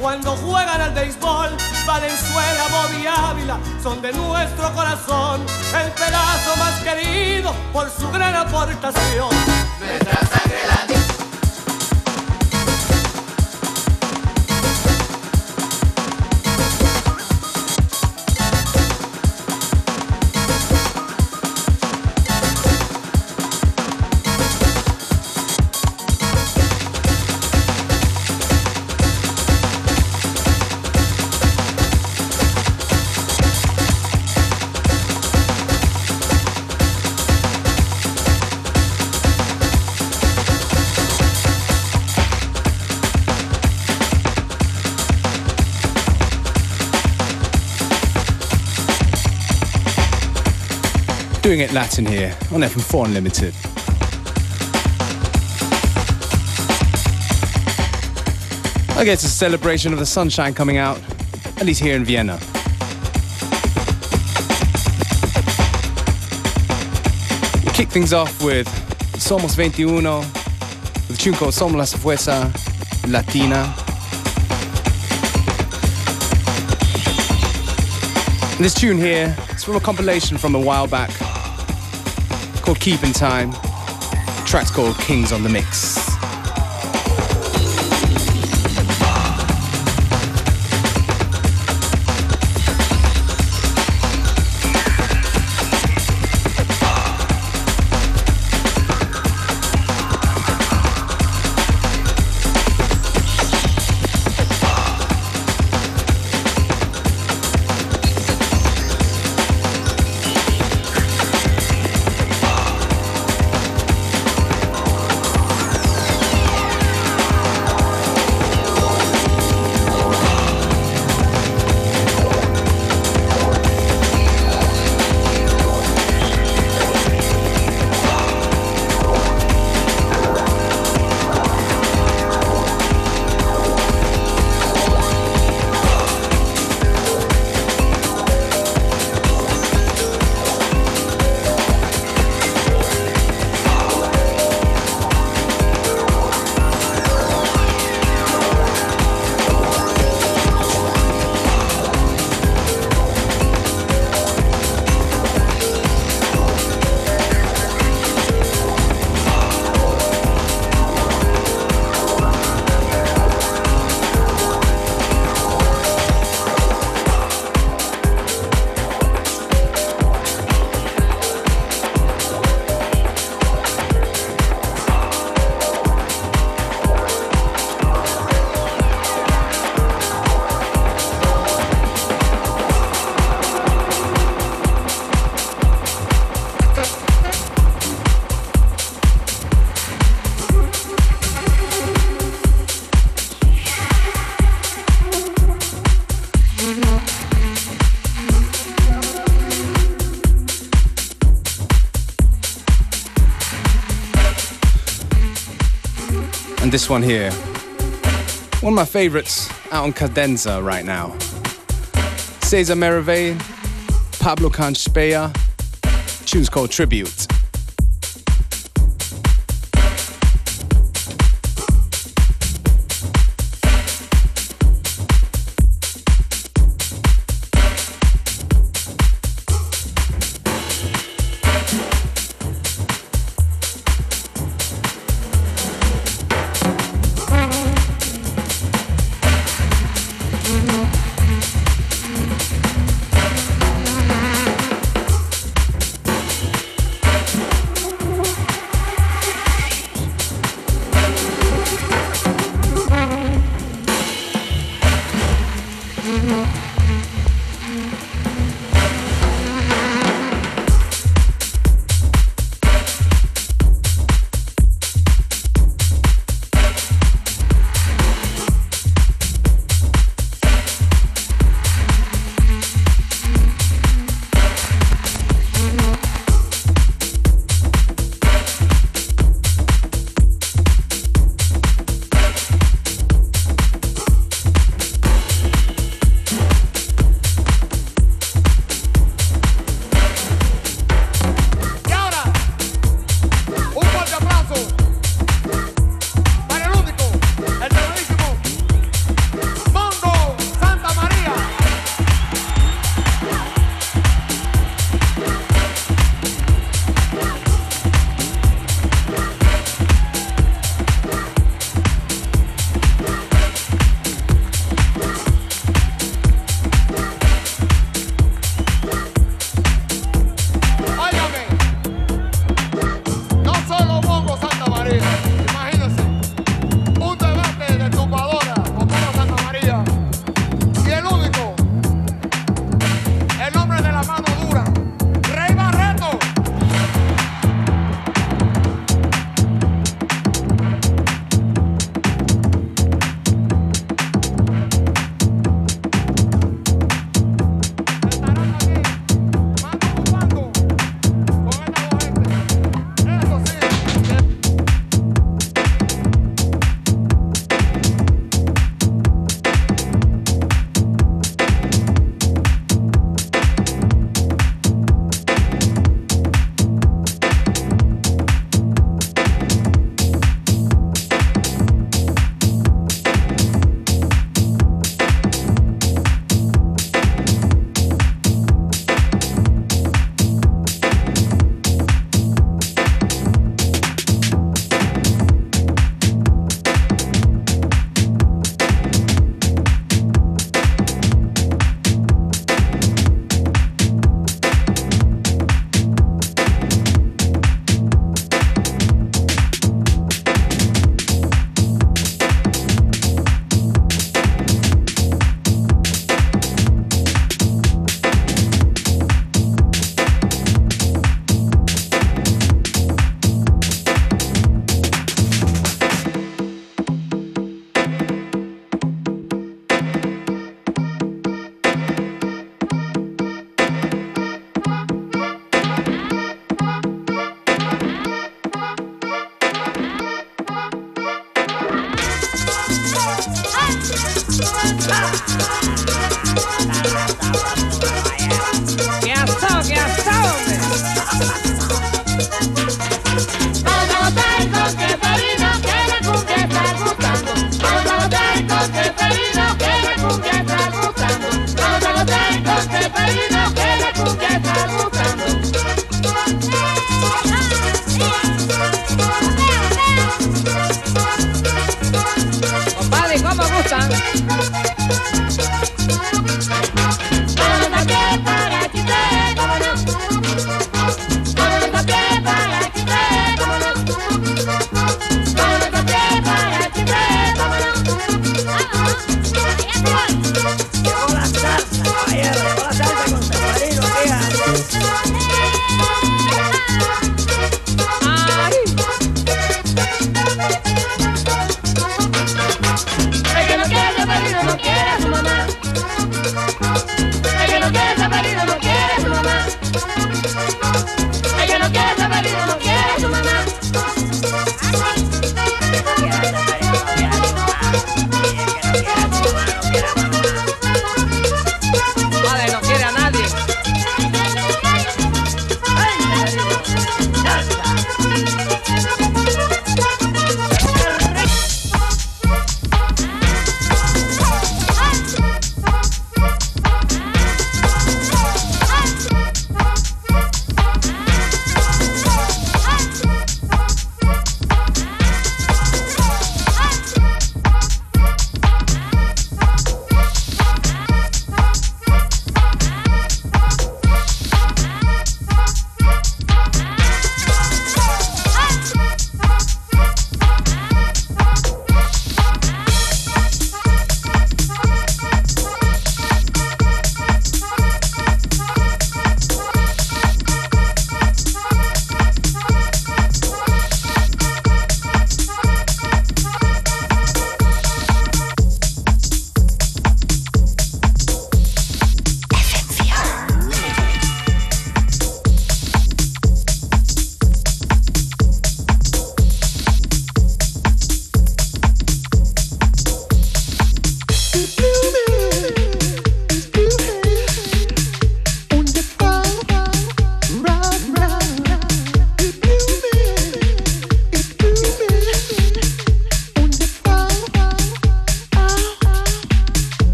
cuando juegan al béisbol. Valenzuela, Bobby Ávila son de nuestro corazón, el pedazo más querido por su gran aportación. Doing it Latin here on FM4 Unlimited. I guess it's a celebration of the sunshine coming out, at least here in Vienna. We kick things off with Somos 21, with a tune called Somos la Fuerza Latina. And this tune here is from a compilation from a while back called Keeping Time. The track's called Kings on the Mix. This one here. One of my favorites out on Cadenza right now. Cesar Merveille, Pablo Cahn-Speyer, tune's called Tribute.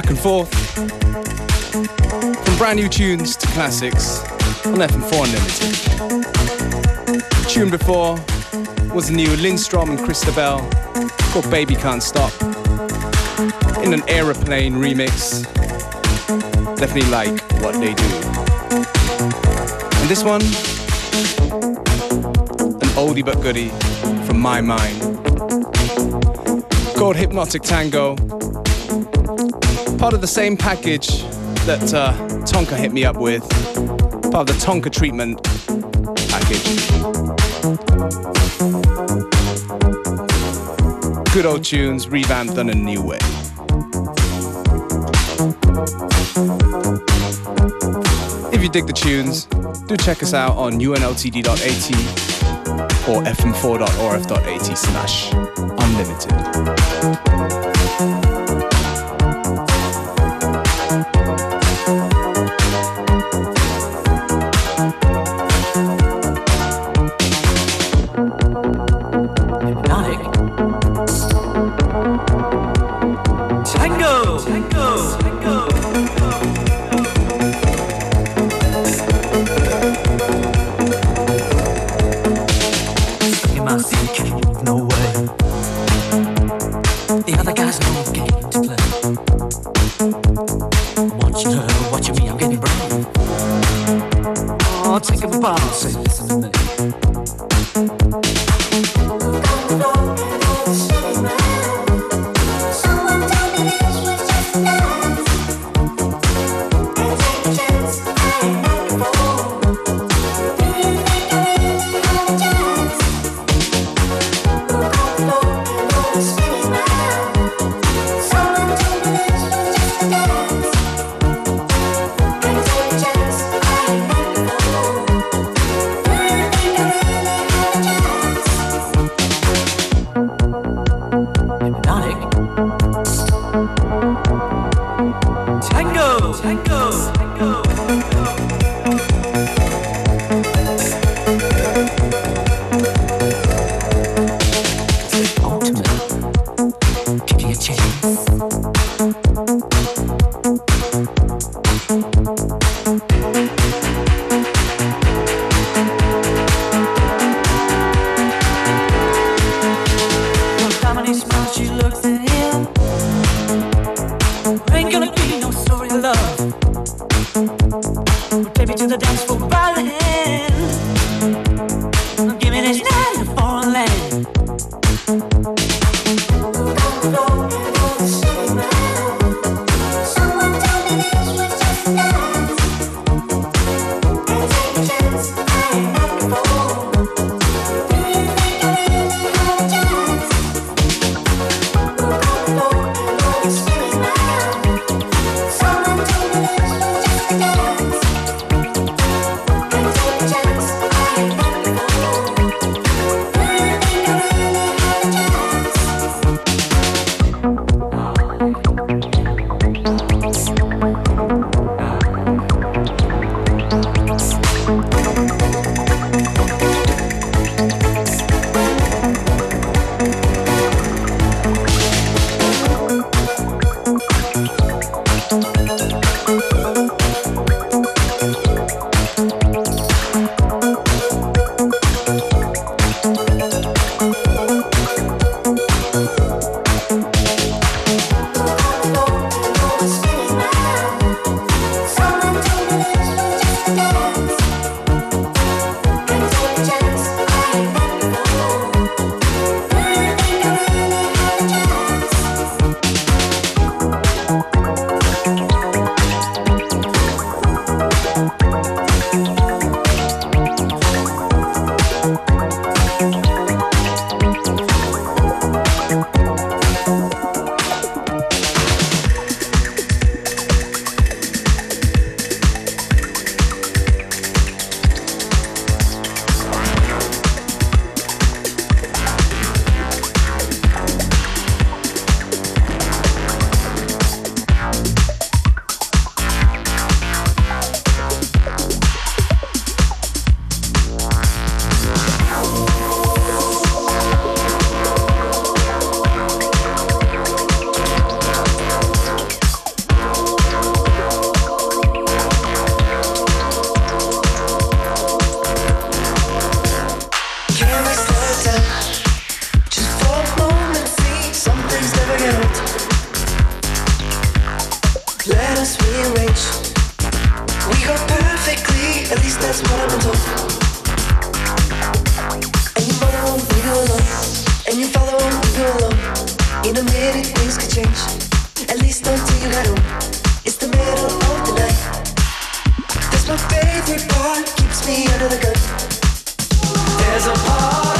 Back and forth. From brand new tunes to classics on FM4 Unlimited. The tune before was the new Lindstrom and Christabelle called Baby Can't Stop in an aeroplane remix. Definitely like what they do. And this one, an oldie but goodie from My Mine called Hypnotic Tango part of the same package that uh, Tonka hit me up with, part of the Tonka treatment package. Good old tunes, revamped in a new way. If you dig the tunes, do check us out on unltd.at or fm4.orf.at slash unlimited. We go perfectly, at least that's what I'm told. And. And you follow on, along. In a minute, things could change. At least until you got home. It's the middle of the night. That's my favorite part, keeps me under the gun. There's a part.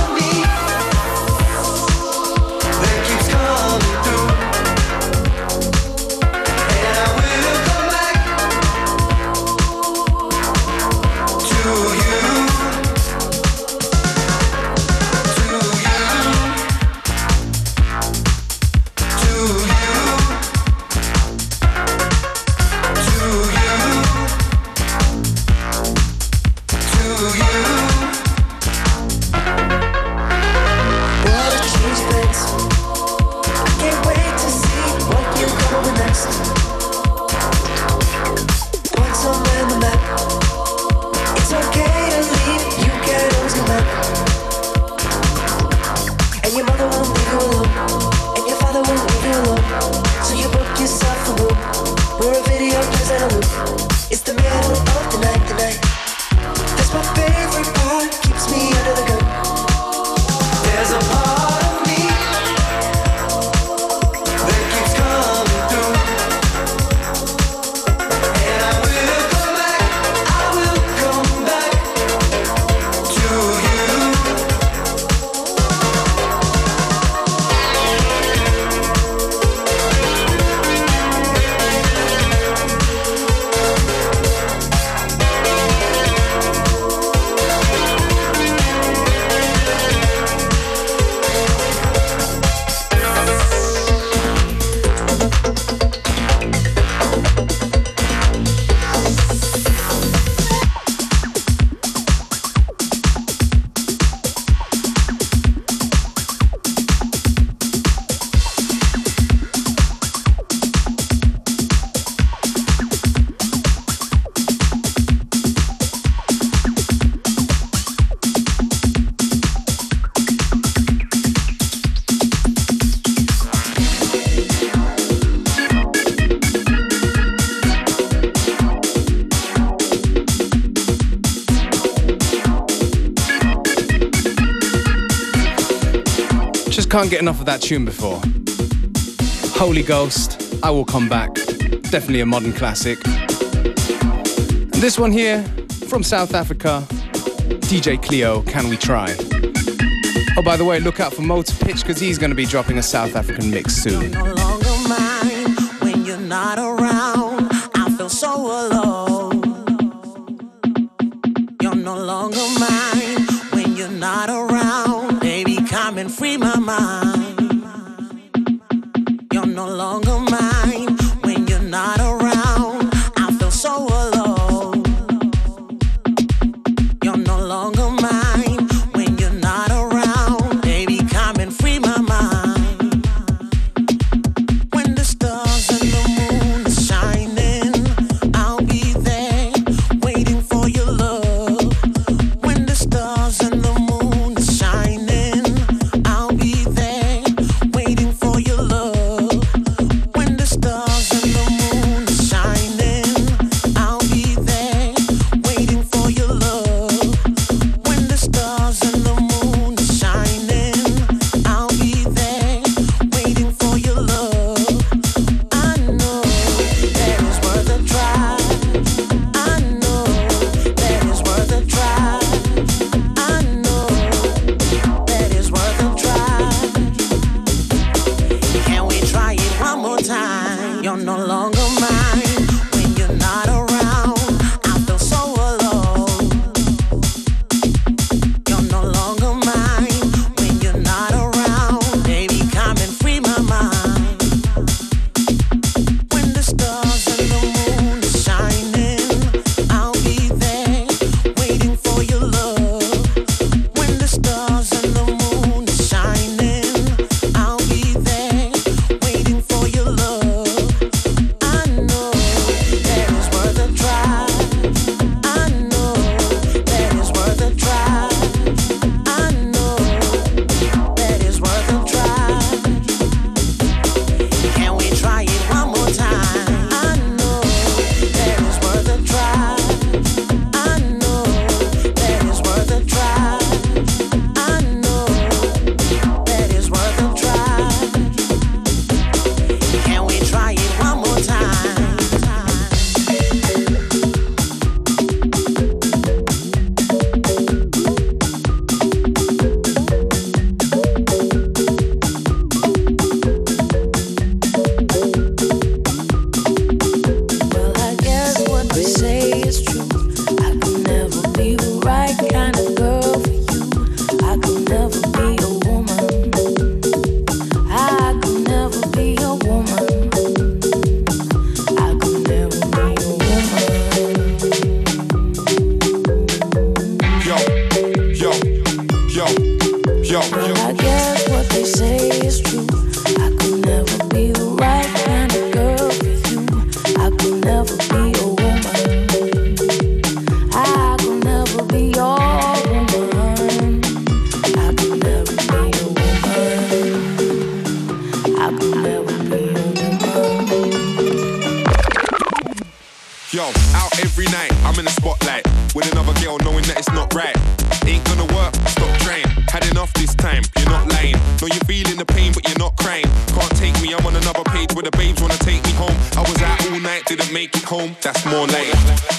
can't get enough of that tune before. Holy Ghost, I Will Come Back. Definitely a modern classic. And this one here, from South Africa, DJ Cleo. Can We Try? Oh, by the way, look out for Mo to Pitch because he's going to be dropping a South African mix soon.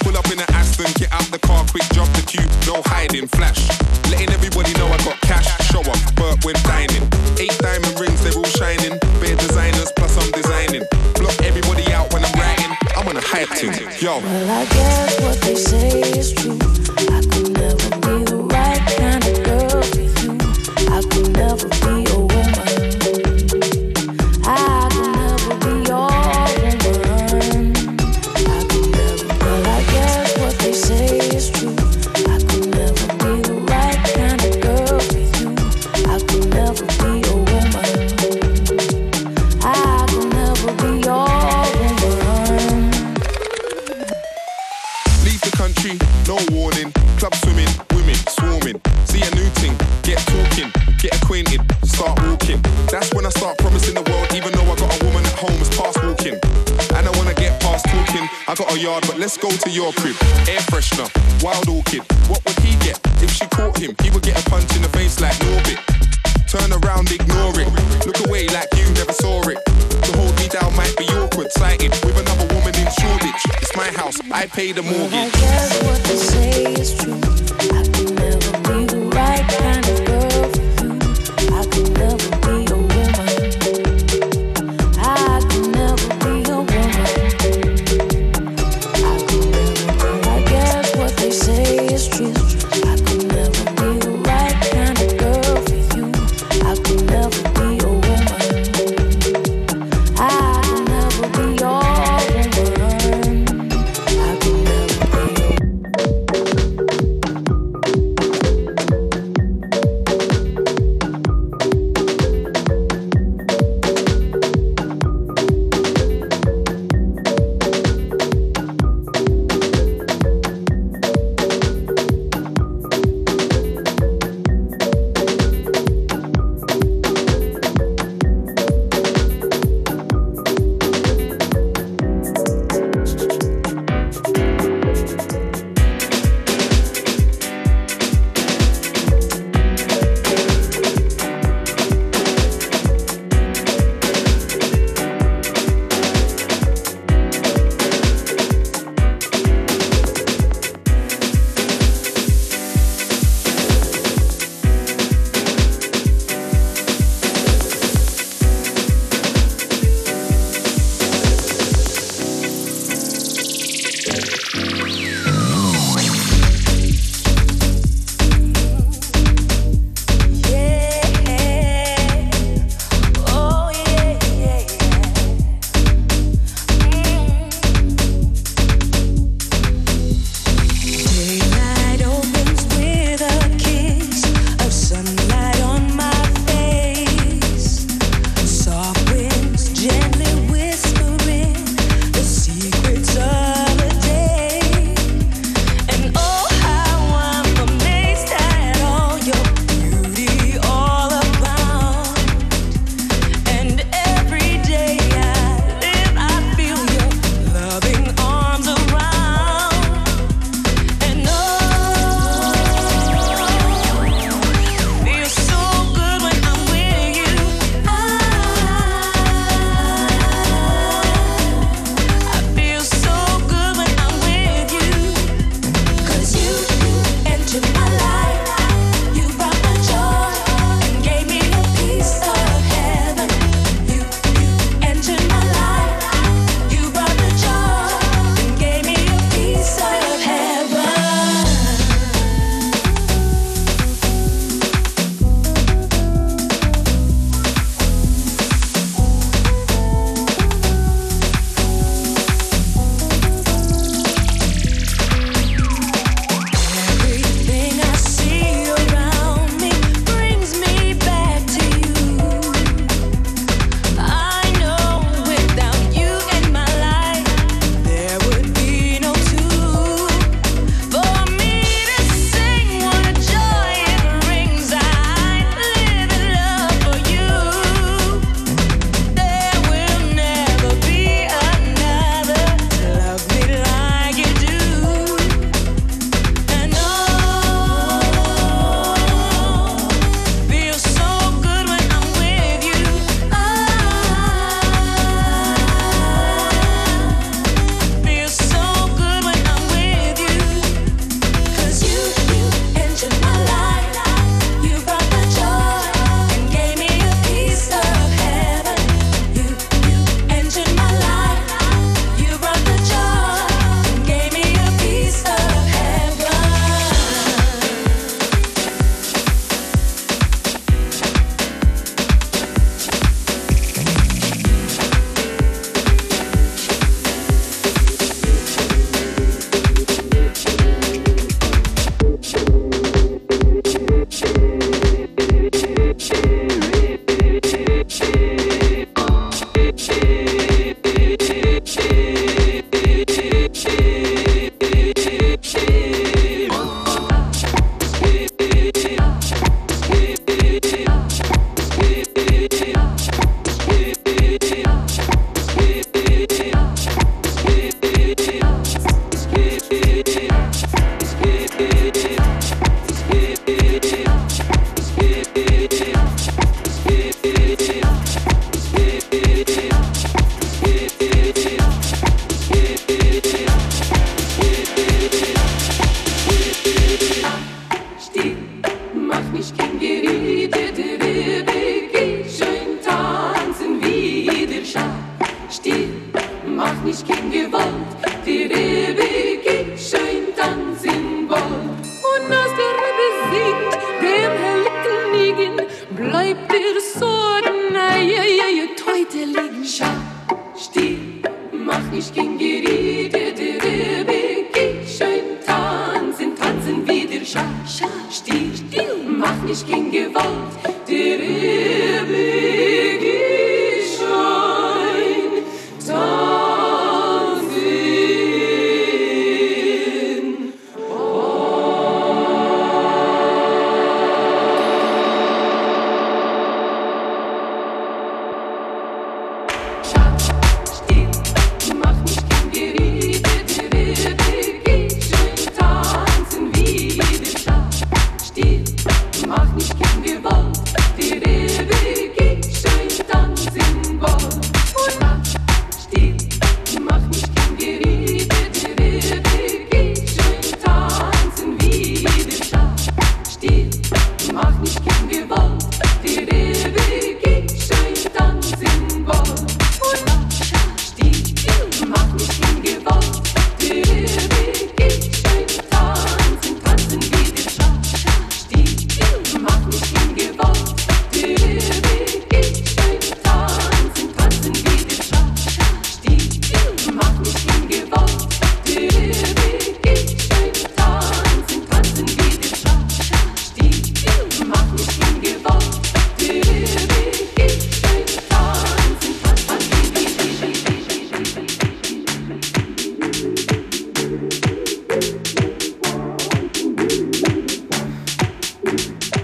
Pull up in an Aston, get out the car quick, drop the cube, no hiding, flash. Letting everybody know I got cash, show up, but we're dining. Eight diamond rings, they're all shining. Bare designers, plus I'm designing. Block everybody out when I'm writing. I'm on a hype team, yo. Well, I guess what they say is true. I could never be the right kind of girl for you. I could never be yard, but let's go to your crib. Air freshener, wild orchid. What would he get if she caught him? He would get a punch in the face like Norbit. Turn around, ignore it. Look away like you never saw it. To hold me down might be awkward, sighted with another woman in Shoreditch. It's my house, I pay the mortgage.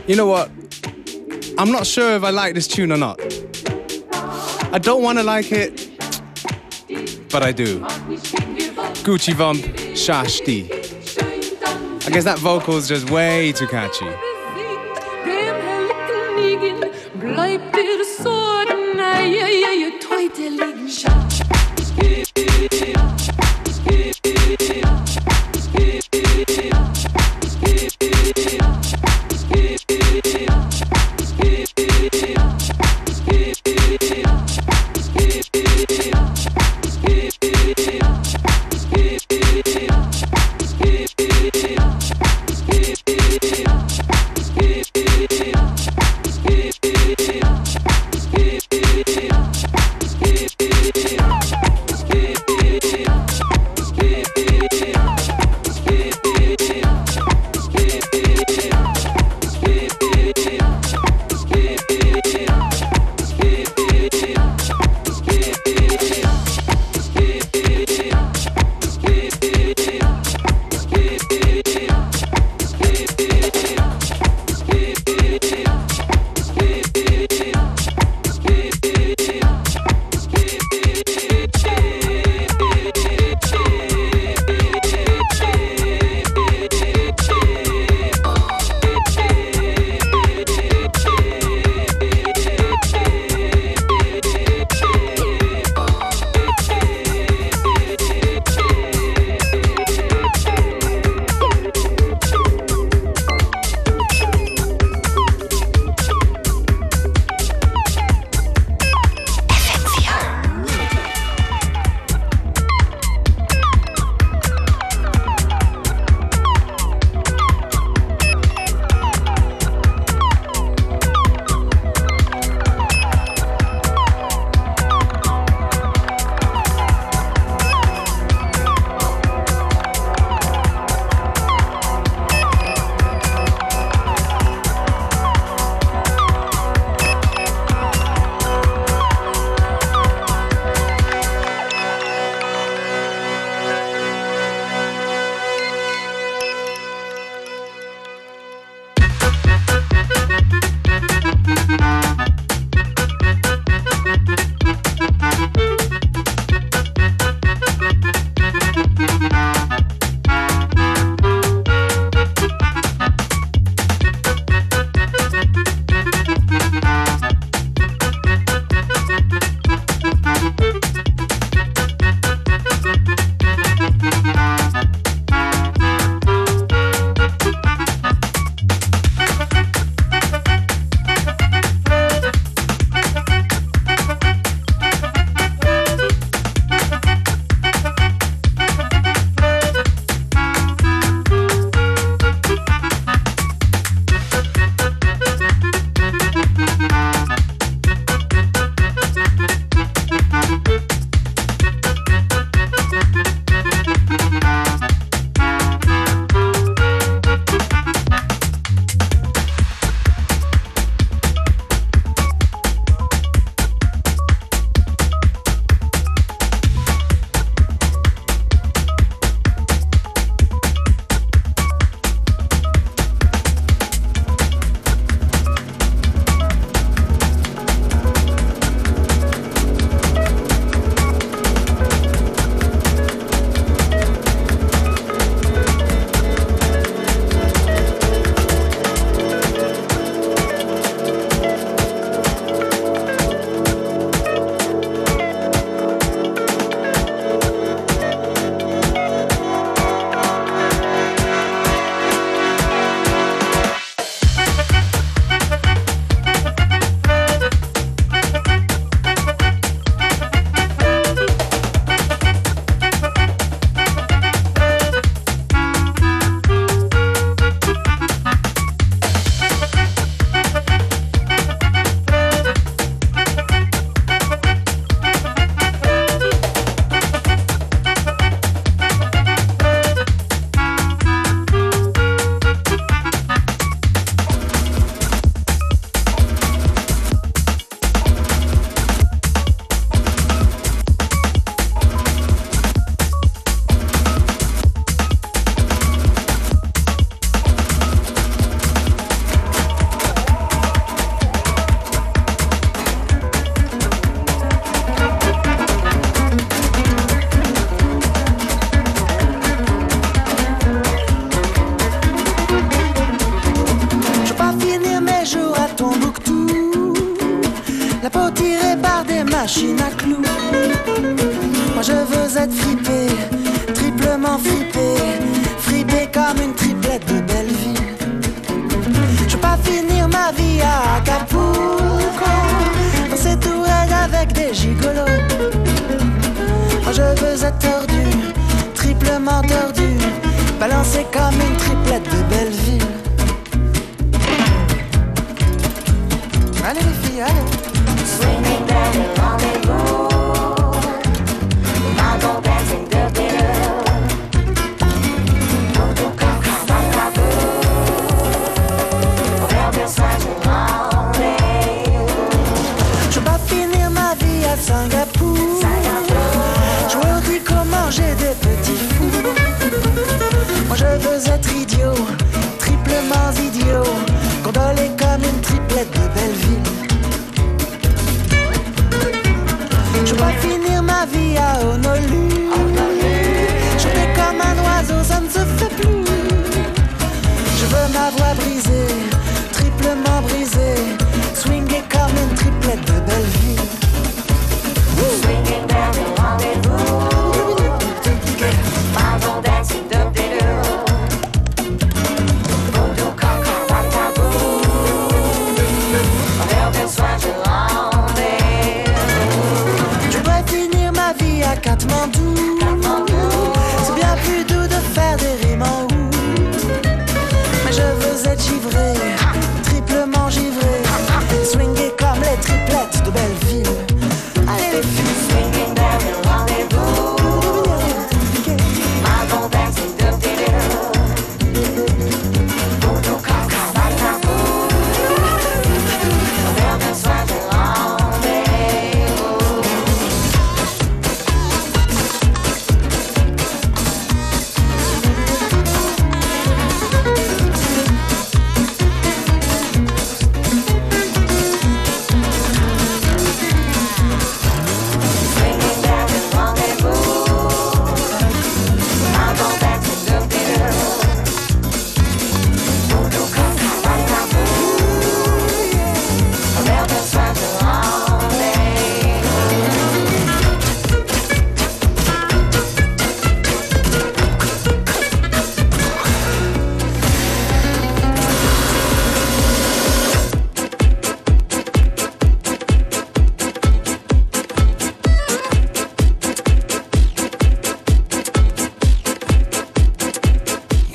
You know what? I'm not sure if I like this tune or not. I don't want to like it, but I do. Gucci Vump, Shashti. I guess that vocal is just way too catchy. Ça ne se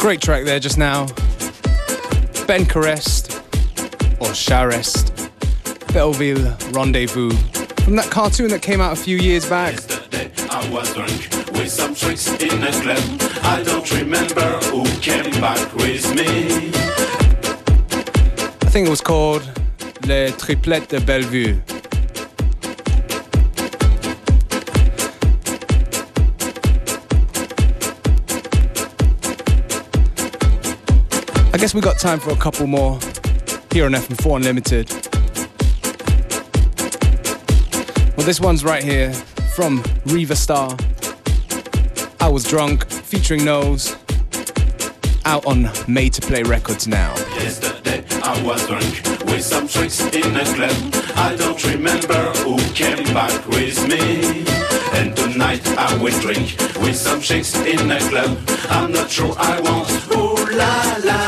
Great track there just now. Ben Carest, or Charest, Belleville Rendezvous. From that cartoon that came out a few years back. Yesterday I was drunk with some tricks in a club. I don't remember who came back with me. I think it was called Les Triplettes de Bellevue. Guess we got time for a couple more here on FM4 Unlimited. Well, this one's right here from Riva Starr. I was drunk, featuring Noze, out on Made to Play Records now. Yesterday I was drunk with some tricks in a club. I don't remember who came back with me. And tonight I will drink with some chicks in a club. I'm not sure I want. Ooh la la.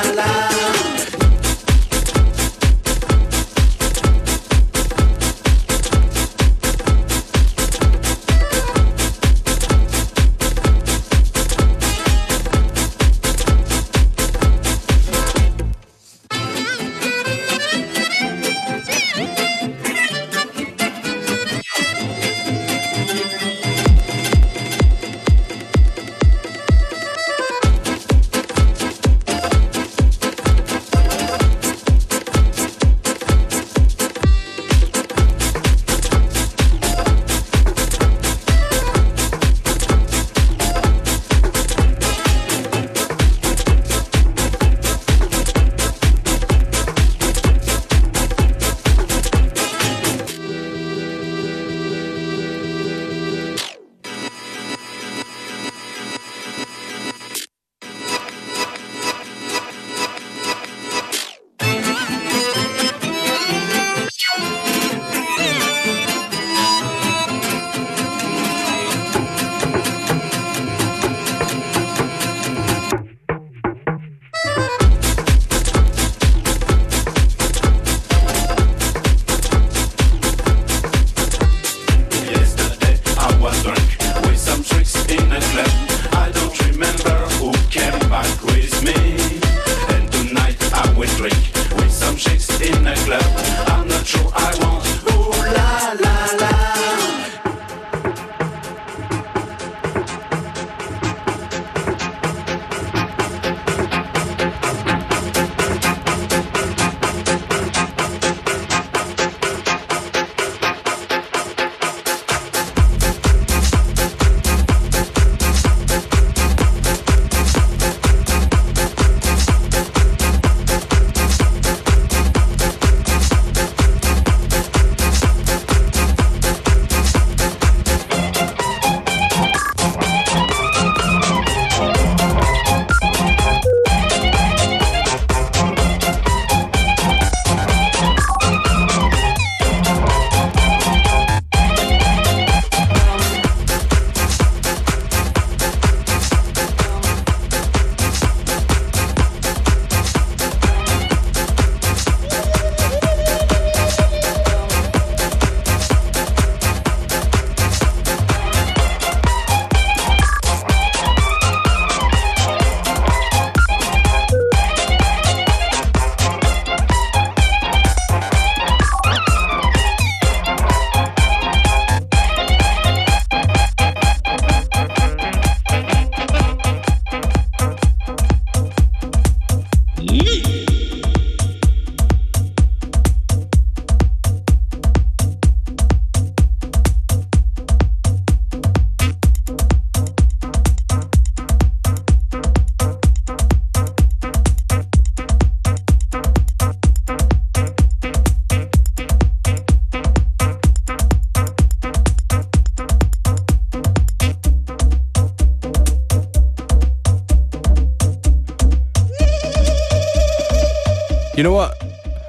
Know what?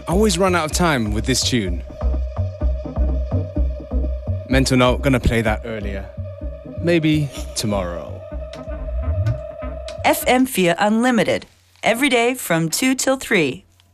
I always run out of time with this tune. Mental note, gonna play that earlier. Maybe tomorrow. FM4 Unlimited, every day from 2 till 3